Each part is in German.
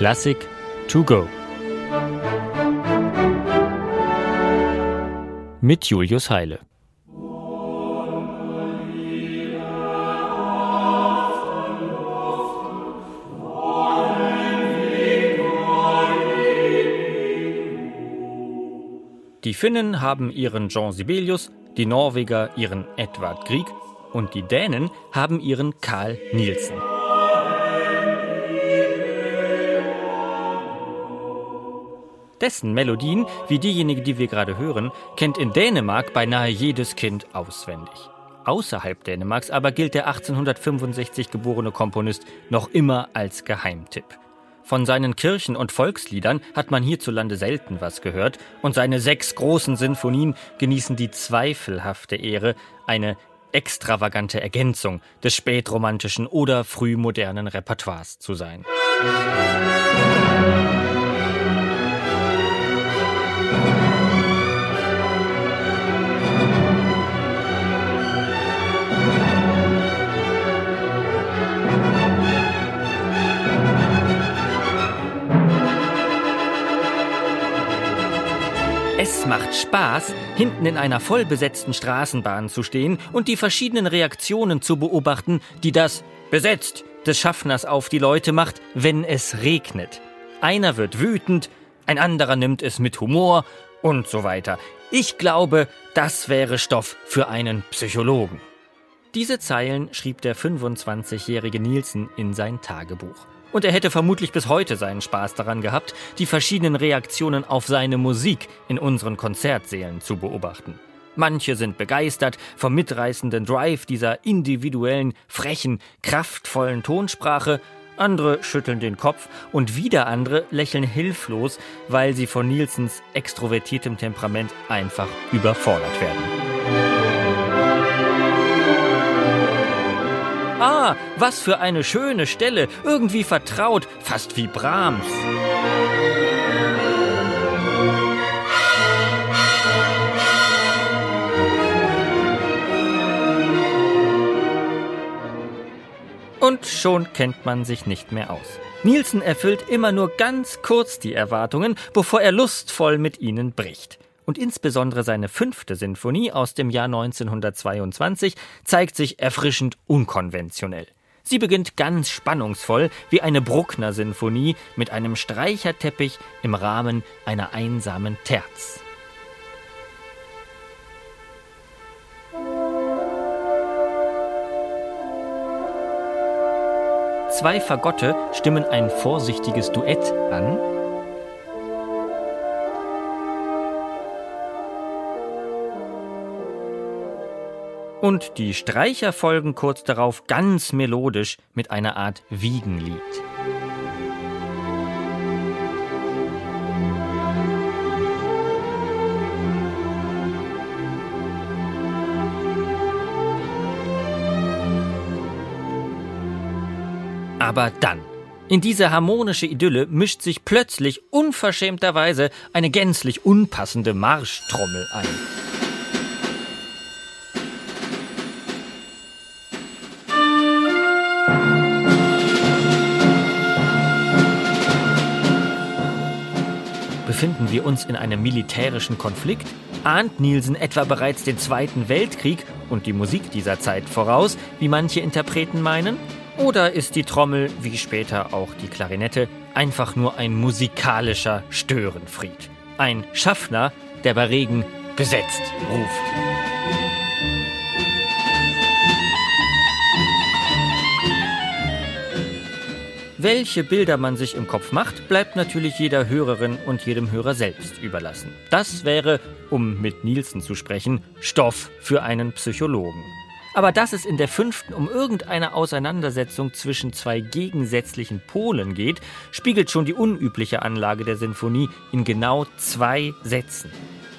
Klassik to go. Mit Julius Heile. Die Finnen haben ihren Jean Sibelius, die Norweger ihren Edvard Grieg und die Dänen haben ihren Karl Nielsen. Dessen Melodien, wie diejenige, die wir gerade hören, kennt in Dänemark beinahe jedes Kind auswendig. Außerhalb Dänemarks aber gilt der 1865 geborene Komponist noch immer als Geheimtipp. Von seinen Kirchen- und Volksliedern hat man hierzulande selten was gehört, und seine sechs großen Sinfonien genießen die zweifelhafte Ehre, eine extravagante Ergänzung des spätromantischen oder frühmodernen Repertoires zu sein. Musik macht Spaß, hinten in einer vollbesetzten Straßenbahn zu stehen und die verschiedenen Reaktionen zu beobachten, die das besetzt des Schaffners auf die Leute macht, wenn es regnet. Einer wird wütend, ein anderer nimmt es mit Humor und so weiter. Ich glaube, das wäre Stoff für einen Psychologen. Diese Zeilen schrieb der 25-jährige Nielsen in sein Tagebuch. Und er hätte vermutlich bis heute seinen Spaß daran gehabt, die verschiedenen Reaktionen auf seine Musik in unseren Konzertsälen zu beobachten. Manche sind begeistert vom mitreißenden Drive dieser individuellen, frechen, kraftvollen Tonsprache, andere schütteln den Kopf und wieder andere lächeln hilflos, weil sie von Nielsens extrovertiertem Temperament einfach überfordert werden. Ah, was für eine schöne Stelle, irgendwie vertraut, fast wie Brahms. Und schon kennt man sich nicht mehr aus. Nielsen erfüllt immer nur ganz kurz die Erwartungen, bevor er lustvoll mit ihnen bricht und insbesondere seine fünfte Sinfonie aus dem Jahr 1922 zeigt sich erfrischend unkonventionell. Sie beginnt ganz spannungsvoll wie eine Bruckner-Sinfonie mit einem Streicherteppich im Rahmen einer einsamen Terz. Zwei Fagotte stimmen ein vorsichtiges Duett an, Und die Streicher folgen kurz darauf ganz melodisch mit einer Art Wiegenlied. Aber dann, in diese harmonische Idylle mischt sich plötzlich unverschämterweise eine gänzlich unpassende Marschtrommel ein. Befinden wir uns in einem militärischen Konflikt? Ahnt Nielsen etwa bereits den Zweiten Weltkrieg und die Musik dieser Zeit voraus, wie manche Interpreten meinen? Oder ist die Trommel, wie später auch die Klarinette, einfach nur ein musikalischer Störenfried? Ein Schaffner, der bei Regen besetzt ruft. Welche Bilder man sich im Kopf macht, bleibt natürlich jeder Hörerin und jedem Hörer selbst überlassen. Das wäre, um mit Nielsen zu sprechen, Stoff für einen Psychologen. Aber dass es in der fünften um irgendeine Auseinandersetzung zwischen zwei gegensätzlichen Polen geht, spiegelt schon die unübliche Anlage der Sinfonie in genau zwei Sätzen.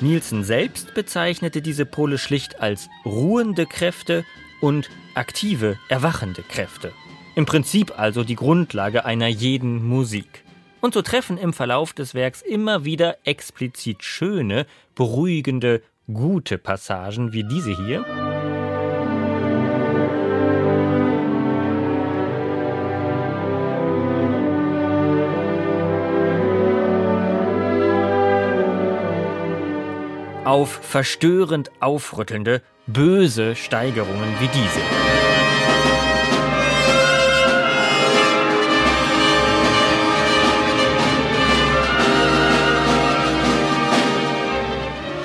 Nielsen selbst bezeichnete diese Pole schlicht als ruhende Kräfte und aktive, erwachende Kräfte. Im Prinzip also die Grundlage einer jeden Musik. Und so treffen im Verlauf des Werks immer wieder explizit schöne, beruhigende, gute Passagen wie diese hier. auf verstörend aufrüttelnde, böse Steigerungen wie diese.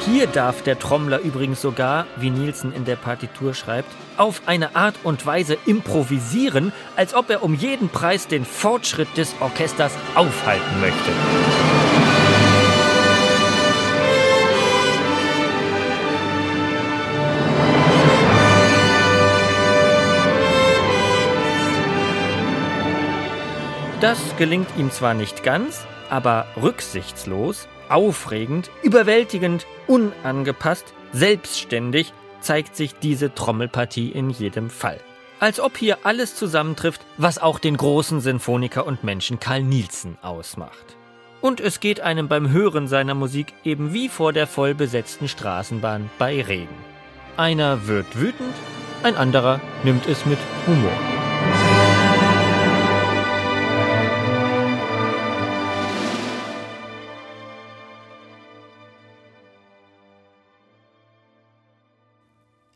Hier darf der Trommler übrigens sogar, wie Nielsen in der Partitur schreibt, auf eine Art und Weise improvisieren, als ob er um jeden Preis den Fortschritt des Orchesters aufhalten möchte. Das gelingt ihm zwar nicht ganz, aber rücksichtslos Aufregend, überwältigend, unangepasst, selbstständig zeigt sich diese Trommelpartie in jedem Fall. Als ob hier alles zusammentrifft, was auch den großen Sinfoniker und Menschen Karl Nielsen ausmacht. Und es geht einem beim Hören seiner Musik eben wie vor der vollbesetzten Straßenbahn bei Regen. Einer wird wütend, ein anderer nimmt es mit Humor.